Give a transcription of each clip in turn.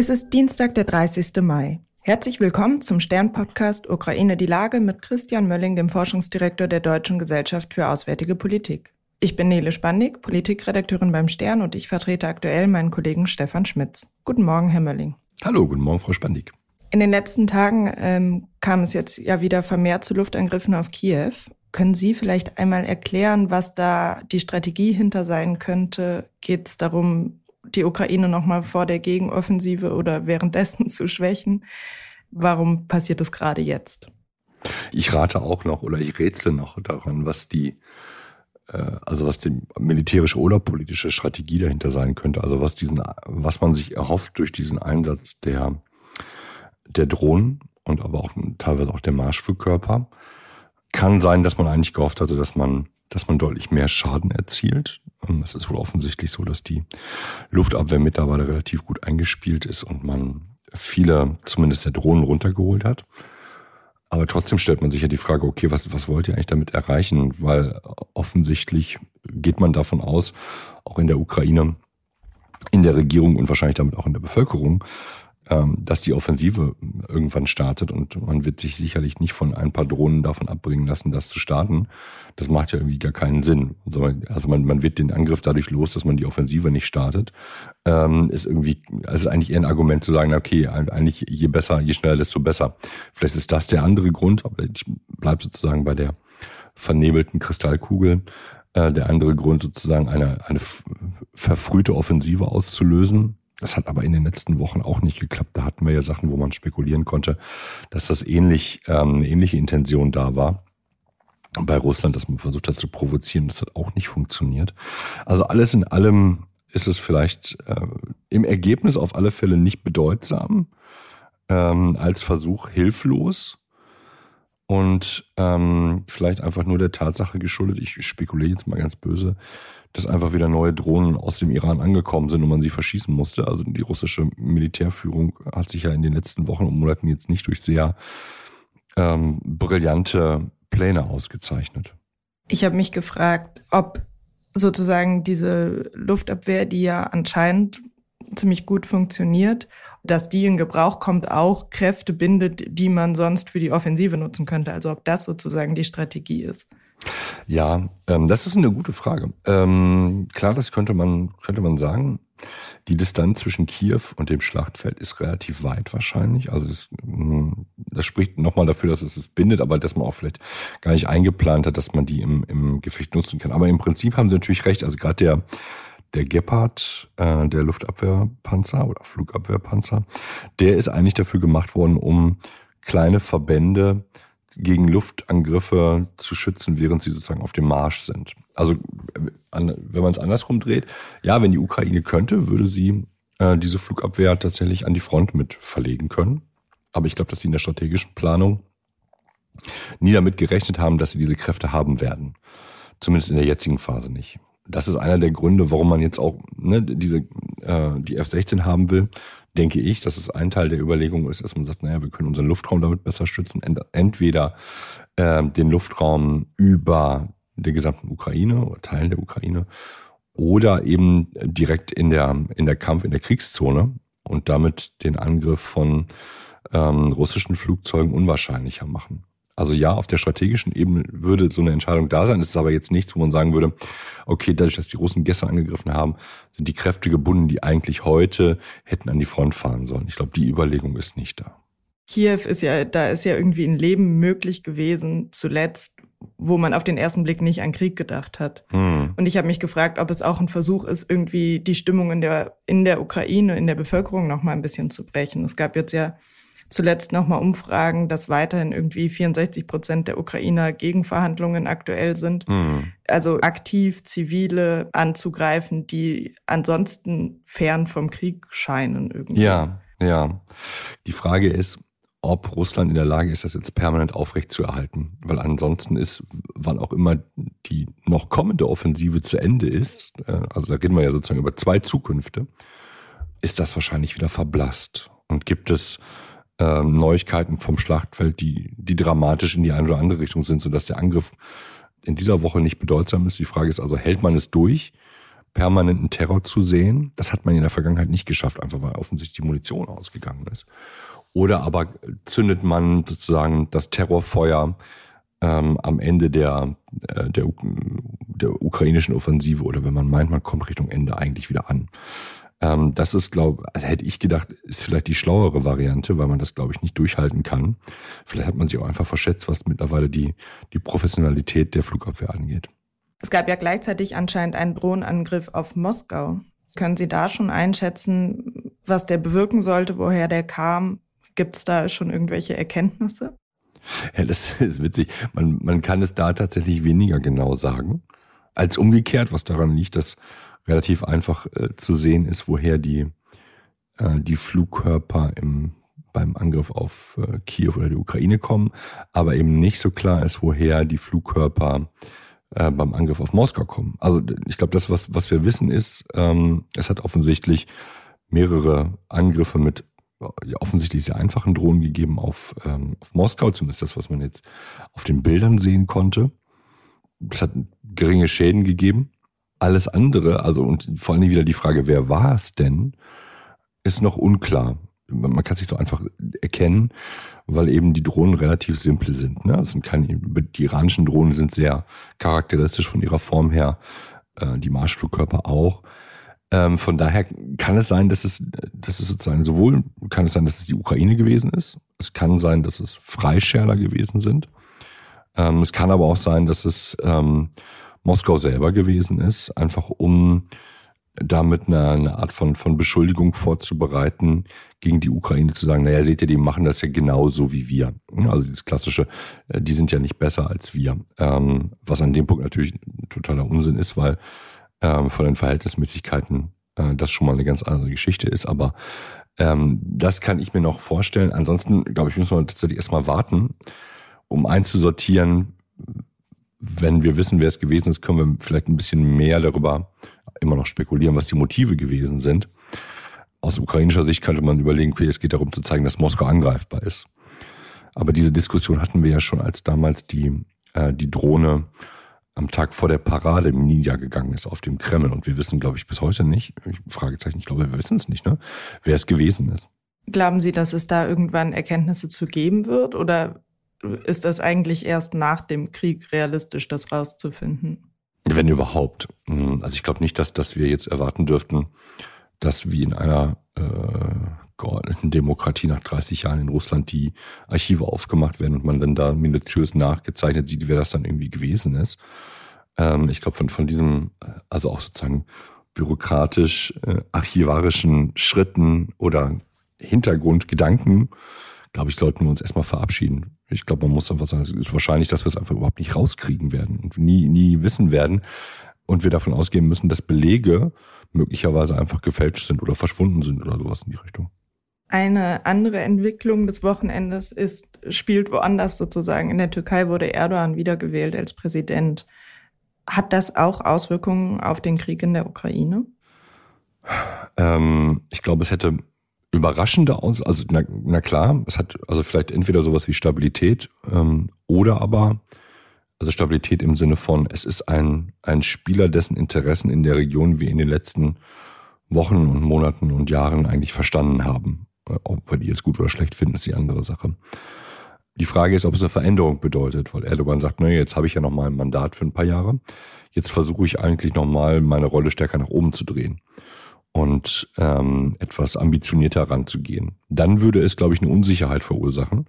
Es ist Dienstag, der 30. Mai. Herzlich willkommen zum Stern-Podcast Ukraine die Lage mit Christian Mölling, dem Forschungsdirektor der Deutschen Gesellschaft für Auswärtige Politik. Ich bin Nele Spandig, Politikredakteurin beim Stern und ich vertrete aktuell meinen Kollegen Stefan Schmitz. Guten Morgen, Herr Mölling. Hallo, guten Morgen, Frau Spandig. In den letzten Tagen ähm, kam es jetzt ja wieder vermehrt zu Luftangriffen auf Kiew. Können Sie vielleicht einmal erklären, was da die Strategie hinter sein könnte? Geht es darum, die Ukraine nochmal vor der Gegenoffensive oder währenddessen zu schwächen. Warum passiert das gerade jetzt? Ich rate auch noch oder ich rätsel noch daran, was die, äh, also was die militärische oder politische Strategie dahinter sein könnte. Also was diesen, was man sich erhofft durch diesen Einsatz der, der Drohnen und aber auch teilweise auch der Marschflugkörper. Kann sein, dass man eigentlich gehofft hatte, dass man dass man deutlich mehr Schaden erzielt. Es ist wohl offensichtlich so, dass die Luftabwehr mittlerweile relativ gut eingespielt ist und man viele, zumindest der Drohnen, runtergeholt hat. Aber trotzdem stellt man sich ja die Frage, okay, was, was wollt ihr eigentlich damit erreichen? Weil offensichtlich geht man davon aus, auch in der Ukraine, in der Regierung und wahrscheinlich damit auch in der Bevölkerung, ähm, dass die Offensive irgendwann startet und man wird sich sicherlich nicht von ein paar Drohnen davon abbringen lassen, das zu starten. Das macht ja irgendwie gar keinen Sinn. Also man, man wird den Angriff dadurch los, dass man die Offensive nicht startet. Ähm, ist irgendwie, also ist eigentlich eher ein Argument zu sagen, okay, eigentlich je besser, je schneller, desto besser. Vielleicht ist das der andere Grund, aber ich bleib sozusagen bei der vernebelten Kristallkugel. Äh, der andere Grund sozusagen eine, eine verfrühte Offensive auszulösen das hat aber in den letzten Wochen auch nicht geklappt. Da hatten wir ja Sachen, wo man spekulieren konnte, dass das ähnlich, ähm, eine ähnliche Intention da war bei Russland, dass man versucht hat zu provozieren. Das hat auch nicht funktioniert. Also alles in allem ist es vielleicht äh, im Ergebnis auf alle Fälle nicht bedeutsam, ähm, als Versuch hilflos und ähm, vielleicht einfach nur der Tatsache geschuldet, ich spekuliere jetzt mal ganz böse, dass einfach wieder neue Drohnen aus dem Iran angekommen sind und man sie verschießen musste. Also die russische Militärführung hat sich ja in den letzten Wochen und Monaten jetzt nicht durch sehr ähm, brillante Pläne ausgezeichnet. Ich habe mich gefragt, ob sozusagen diese Luftabwehr, die ja anscheinend ziemlich gut funktioniert, dass die in Gebrauch kommt, auch Kräfte bindet, die man sonst für die Offensive nutzen könnte. Also ob das sozusagen die Strategie ist. Ja, ähm, das ist eine gute Frage. Ähm, klar, das könnte man, könnte man sagen. Die Distanz zwischen Kiew und dem Schlachtfeld ist relativ weit wahrscheinlich. Also das, hm, das spricht nochmal dafür, dass es es bindet, aber dass man auch vielleicht gar nicht eingeplant hat, dass man die im, im Gefecht nutzen kann. Aber im Prinzip haben sie natürlich recht. Also gerade der, der Gepard, äh, der Luftabwehrpanzer oder Flugabwehrpanzer, der ist eigentlich dafür gemacht worden, um kleine Verbände gegen Luftangriffe zu schützen, während sie sozusagen auf dem Marsch sind. Also wenn man es andersrum dreht, ja, wenn die Ukraine könnte, würde sie äh, diese Flugabwehr tatsächlich an die Front mit verlegen können. Aber ich glaube, dass sie in der strategischen Planung nie damit gerechnet haben, dass sie diese Kräfte haben werden. Zumindest in der jetzigen Phase nicht. Das ist einer der Gründe, warum man jetzt auch ne, diese äh, die F-16 haben will, denke ich, dass es ein Teil der Überlegung ist, dass man sagt, naja, wir können unseren Luftraum damit besser schützen. Entweder äh, den Luftraum über der gesamten Ukraine oder Teilen der Ukraine oder eben direkt in der, in der Kampf, in der Kriegszone und damit den Angriff von ähm, russischen Flugzeugen unwahrscheinlicher machen. Also ja, auf der strategischen Ebene würde so eine Entscheidung da sein. Es ist aber jetzt nichts, wo man sagen würde, okay, dadurch, dass die Russen gestern angegriffen haben, sind die Kräfte gebunden, die eigentlich heute hätten an die Front fahren sollen. Ich glaube, die Überlegung ist nicht da. Kiew ist ja, da ist ja irgendwie ein Leben möglich gewesen, zuletzt, wo man auf den ersten Blick nicht an Krieg gedacht hat. Hm. Und ich habe mich gefragt, ob es auch ein Versuch ist, irgendwie die Stimmung in der, in der Ukraine, in der Bevölkerung noch mal ein bisschen zu brechen. Es gab jetzt ja zuletzt nochmal Umfragen, dass weiterhin irgendwie 64 Prozent der Ukrainer gegen Verhandlungen aktuell sind. Mhm. Also aktiv Zivile anzugreifen, die ansonsten fern vom Krieg scheinen irgendwie. Ja, ja. Die Frage ist, ob Russland in der Lage ist, das jetzt permanent aufrechtzuerhalten. Weil ansonsten ist, wann auch immer die noch kommende Offensive zu Ende ist, äh, also da reden wir ja sozusagen über zwei Zukünfte, ist das wahrscheinlich wieder verblasst. Und gibt es ähm, Neuigkeiten vom Schlachtfeld, die, die dramatisch in die eine oder andere Richtung sind, sodass der Angriff in dieser Woche nicht bedeutsam ist. Die Frage ist also, hält man es durch? permanenten Terror zu sehen. Das hat man in der Vergangenheit nicht geschafft, einfach weil offensichtlich die Munition ausgegangen ist. Oder aber zündet man sozusagen das Terrorfeuer ähm, am Ende der, äh, der, der ukrainischen Offensive oder wenn man meint, man kommt Richtung Ende eigentlich wieder an. Ähm, das ist, glaube also hätte ich gedacht, ist vielleicht die schlauere Variante, weil man das, glaube ich, nicht durchhalten kann. Vielleicht hat man sich auch einfach verschätzt, was mittlerweile die, die Professionalität der Flugabwehr angeht. Es gab ja gleichzeitig anscheinend einen Drohnenangriff auf Moskau. Können Sie da schon einschätzen, was der bewirken sollte, woher der kam? Gibt es da schon irgendwelche Erkenntnisse? Ja, das ist witzig. Man, man kann es da tatsächlich weniger genau sagen, als umgekehrt, was daran liegt, dass relativ einfach äh, zu sehen ist, woher die, äh, die Flugkörper im, beim Angriff auf äh, Kiew oder die Ukraine kommen, aber eben nicht so klar ist, woher die Flugkörper äh, beim Angriff auf Moskau kommen. Also ich glaube, das, was, was wir wissen, ist, ähm, es hat offensichtlich mehrere Angriffe mit ja, offensichtlich sehr einfachen Drohnen gegeben auf, ähm, auf Moskau, zumindest das, was man jetzt auf den Bildern sehen konnte. Es hat geringe Schäden gegeben. Alles andere, also und vor allem wieder die Frage, wer war es denn, ist noch unklar. Man kann sich so einfach erkennen, weil eben die Drohnen relativ simpel sind. Ne? Es sind keine, die iranischen Drohnen sind sehr charakteristisch von ihrer Form her, äh, die Marschflugkörper auch. Ähm, von daher kann es sein, dass es, dass es sozusagen sowohl kann es sein, dass es die Ukraine gewesen ist. Es kann sein, dass es Freischärler gewesen sind. Ähm, es kann aber auch sein, dass es ähm, Moskau selber gewesen ist, einfach um damit eine, eine Art von, von Beschuldigung vorzubereiten, gegen die Ukraine zu sagen, naja, seht ihr, die machen das ja genauso wie wir. Also dieses klassische, äh, die sind ja nicht besser als wir. Ähm, was an dem Punkt natürlich totaler Unsinn ist, weil ähm, von den Verhältnismäßigkeiten äh, das schon mal eine ganz andere Geschichte ist. Aber ähm, das kann ich mir noch vorstellen. Ansonsten, glaube ich, müssen wir tatsächlich erstmal warten, um einzusortieren. Wenn wir wissen, wer es gewesen ist, können wir vielleicht ein bisschen mehr darüber immer noch spekulieren, was die Motive gewesen sind. Aus ukrainischer Sicht könnte man überlegen, okay, es geht darum zu zeigen, dass Moskau angreifbar ist. Aber diese Diskussion hatten wir ja schon, als damals die, äh, die Drohne am Tag vor der Parade niedergegangen ist auf dem Kreml. Und wir wissen, glaube ich, bis heute nicht, Fragezeichen, ich glaube, wir wissen es nicht, ne? wer es gewesen ist. Glauben Sie, dass es da irgendwann Erkenntnisse zu geben wird? Oder ist das eigentlich erst nach dem Krieg realistisch, das rauszufinden? Wenn überhaupt. Hm, also ich glaube nicht, dass, dass wir jetzt erwarten dürften, dass wie in einer äh, geordneten Demokratie nach 30 Jahren in Russland die Archive aufgemacht werden und man dann da minutiös nachgezeichnet sieht, wer das dann irgendwie gewesen ist. Ähm, ich glaube, von, von diesem, also auch sozusagen bürokratisch äh, archivarischen Schritten oder Hintergrundgedanken, glaube ich, sollten wir uns erstmal verabschieden. Ich glaube, man muss einfach sagen, es ist wahrscheinlich, dass wir es einfach überhaupt nicht rauskriegen werden und nie, nie wissen werden. Und wir davon ausgehen müssen, dass Belege möglicherweise einfach gefälscht sind oder verschwunden sind oder sowas in die Richtung. Eine andere Entwicklung des Wochenendes ist, spielt woanders sozusagen. In der Türkei wurde Erdogan wiedergewählt als Präsident. Hat das auch Auswirkungen auf den Krieg in der Ukraine? Ähm, ich glaube, es hätte überraschende aus, also na, na, klar, es hat also vielleicht entweder sowas wie Stabilität ähm, oder aber also Stabilität im Sinne von, es ist ein, ein Spieler, dessen Interessen in der Region wir in den letzten Wochen und Monaten und Jahren eigentlich verstanden haben. Ob wir die jetzt gut oder schlecht finden, ist die andere Sache. Die Frage ist, ob es eine Veränderung bedeutet, weil Erdogan sagt, naja, jetzt habe ich ja noch mal ein Mandat für ein paar Jahre. Jetzt versuche ich eigentlich noch mal meine Rolle stärker nach oben zu drehen und ähm, etwas ambitionierter ranzugehen. Dann würde es, glaube ich, eine Unsicherheit verursachen,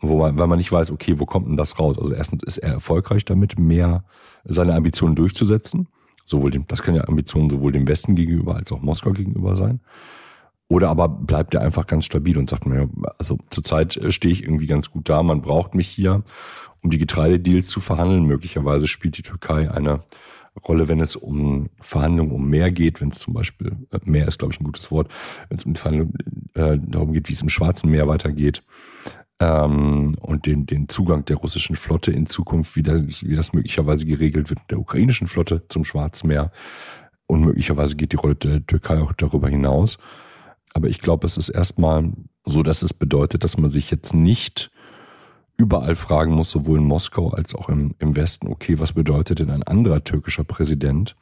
wo man, weil man nicht weiß, okay, wo kommt denn das raus? Also erstens ist er erfolgreich damit, mehr seine Ambitionen durchzusetzen. Sowohl dem, das können ja Ambitionen sowohl dem Westen gegenüber als auch Moskau gegenüber sein. Oder aber bleibt er einfach ganz stabil und sagt mir, also zurzeit äh, stehe ich irgendwie ganz gut da, man braucht mich hier, um die Getreidedeals zu verhandeln. Möglicherweise spielt die Türkei eine Rolle, wenn es um Verhandlungen um mehr geht, wenn es zum Beispiel, äh, mehr ist, glaube ich, ein gutes Wort, wenn es um die Verhandlungen äh, darum geht, wie es im Schwarzen Meer weitergeht ähm, und den, den Zugang der russischen Flotte in Zukunft, wie das, wie das möglicherweise geregelt wird, der ukrainischen Flotte zum Schwarzen Meer. Und möglicherweise geht die Rolle der Türkei auch darüber hinaus. Aber ich glaube, es ist erstmal so, dass es bedeutet, dass man sich jetzt nicht überall fragen muss, sowohl in Moskau als auch im, im Westen, okay, was bedeutet denn ein anderer türkischer Präsident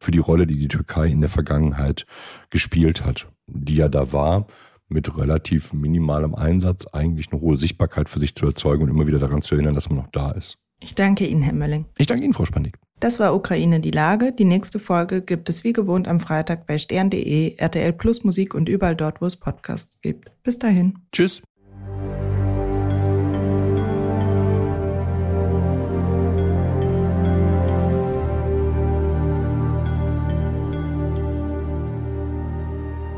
für die Rolle, die die Türkei in der Vergangenheit gespielt hat, die ja da war, mit relativ minimalem Einsatz eigentlich eine hohe Sichtbarkeit für sich zu erzeugen und immer wieder daran zu erinnern, dass man noch da ist. Ich danke Ihnen, Herr Mölling. Ich danke Ihnen, Frau Spandig. Das war Ukraine die Lage. Die nächste Folge gibt es wie gewohnt am Freitag bei stern.de, RTL Plus Musik und überall dort, wo es Podcasts gibt. Bis dahin. Tschüss.